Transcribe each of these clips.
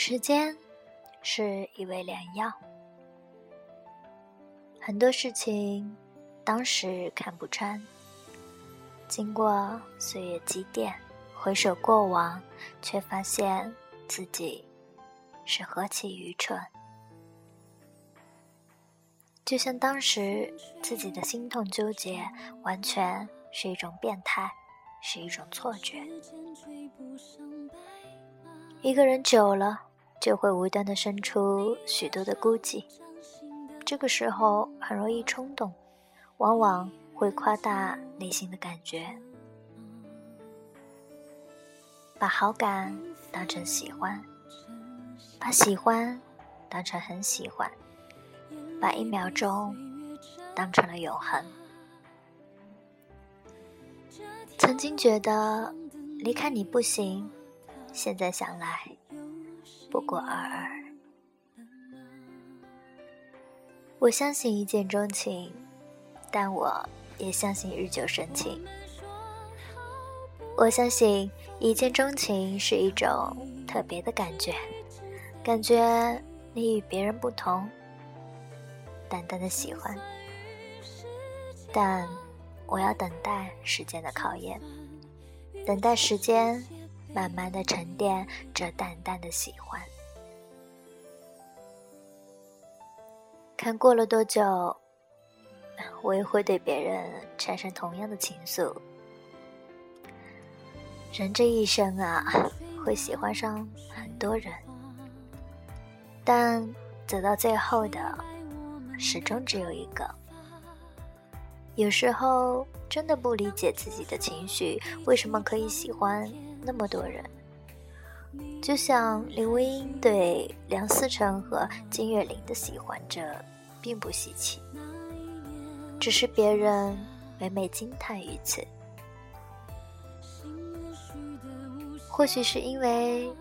时间是一味良药，很多事情当时看不穿，经过岁月积淀，回首过往，却发现自己是何其愚蠢。就像当时自己的心痛纠结，完全是一种变态，是一种错觉。一个人久了，就会无端的生出许多的孤寂。这个时候很容易冲动，往往会夸大内心的感觉，把好感当成喜欢，把喜欢当成很喜欢。把一秒钟当成了永恒。曾经觉得离开你不行，现在想来不过尔尔。我相信一见钟情，但我也相信日久生情。我相信一见钟情是一种特别的感觉，感觉你与别人不同。淡淡的喜欢，但我要等待时间的考验，等待时间慢慢的沉淀这淡淡的喜欢。看过了多久，我也会对别人产生同样的情愫。人这一生啊，会喜欢上很多人，但走到最后的。始终只有一个。有时候真的不理解自己的情绪，为什么可以喜欢那么多人？就像林徽因对梁思成和金岳霖的喜欢，这并不稀奇，只是别人每每惊叹于此。或许是因为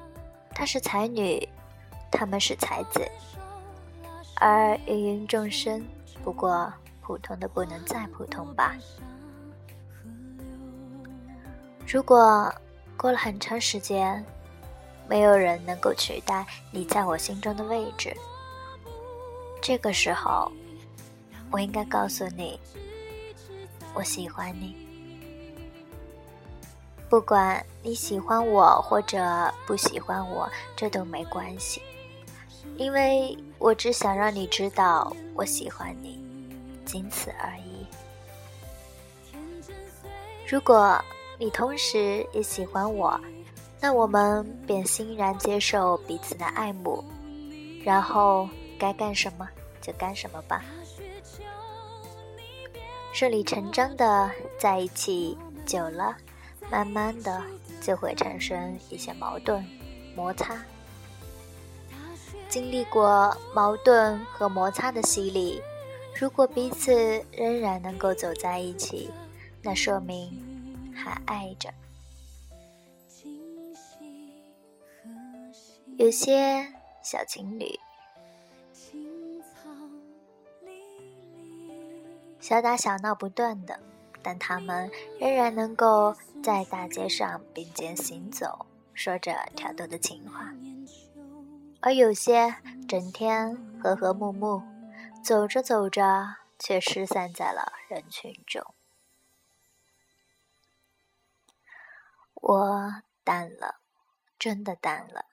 她是才女，他们是才子。而芸芸众生，不过普通的不能再普通吧。如果过了很长时间，没有人能够取代你在我心中的位置，这个时候，我应该告诉你，我喜欢你。不管你喜欢我或者不喜欢我，这都没关系。因为我只想让你知道我喜欢你，仅此而已。如果你同时也喜欢我，那我们便欣然接受彼此的爱慕，然后该干什么就干什么吧。顺理成章的在一起久了，慢慢的就会产生一些矛盾、摩擦。经历过矛盾和摩擦的洗礼，如果彼此仍然能够走在一起，那说明还爱着。有些小情侣，小打小闹不断的，但他们仍然能够在大街上并肩行走，说着挑逗的情话。而有些整天和和睦睦，走着走着却失散在了人群中。我淡了，真的淡了。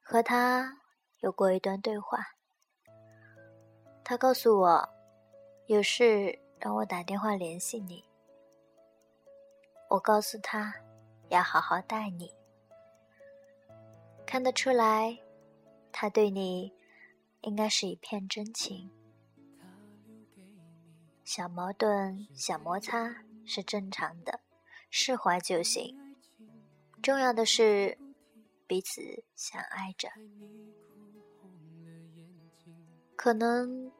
和他有过一段对话，他告诉我有事让我打电话联系你。我告诉他要好好待你。看得出来，他对你应该是一片真情。小矛盾、小摩擦是正常的，释怀就行。重要的是彼此相爱着。可能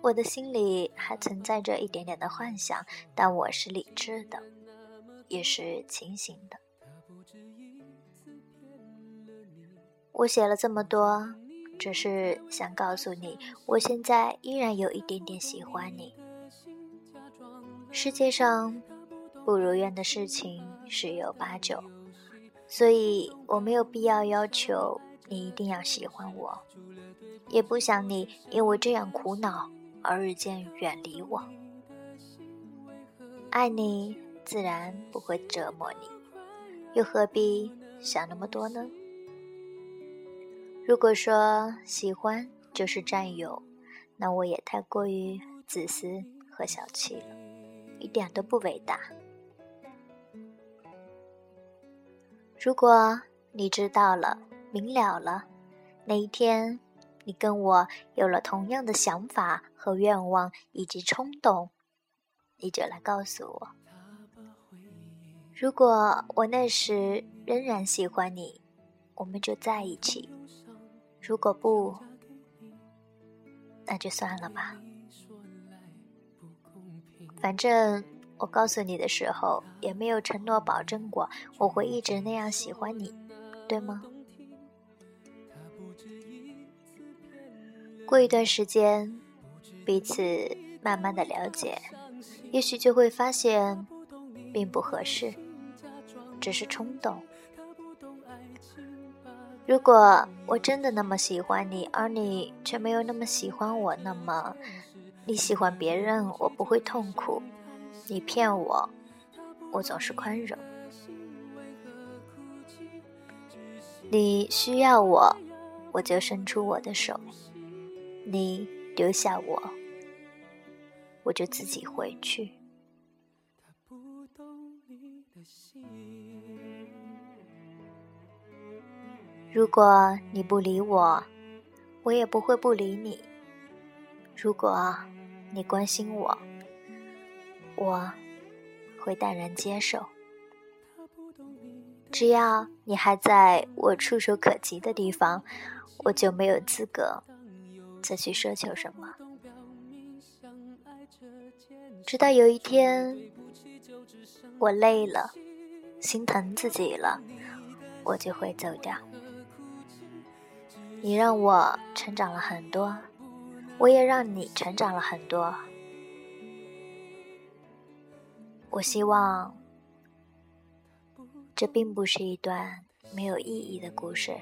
我的心里还存在着一点点的幻想，但我是理智的，也是清醒的。我写了这么多，只是想告诉你，我现在依然有一点点喜欢你。世界上不如愿的事情十有八九，所以我没有必要要求你一定要喜欢我，也不想你因为这样苦恼而日渐远离我。爱你自然不会折磨你，又何必想那么多呢？如果说喜欢就是占有，那我也太过于自私和小气了，一点都不伟大。如果你知道了、明了了，那一天你跟我有了同样的想法和愿望以及冲动，你就来告诉我。如果我那时仍然喜欢你，我们就在一起；如果不，那就算了吧。反正。我告诉你的时候，也没有承诺保证过我会一直那样喜欢你，对吗？过一段时间，彼此慢慢的了解，也许就会发现并不合适，只是冲动。如果我真的那么喜欢你，而你却没有那么喜欢我，那么你喜欢别人，我不会痛苦。你骗我，我总是宽容。你需要我，我就伸出我的手；你丢下我，我就自己回去。如果你不理我，我也不会不理你。如果你关心我，我会淡然接受，只要你还在我触手可及的地方，我就没有资格再去奢求什么。直到有一天，我累了，心疼自己了，我就会走掉。你让我成长了很多，我也让你成长了很多。我希望，这并不是一段没有意义的故事。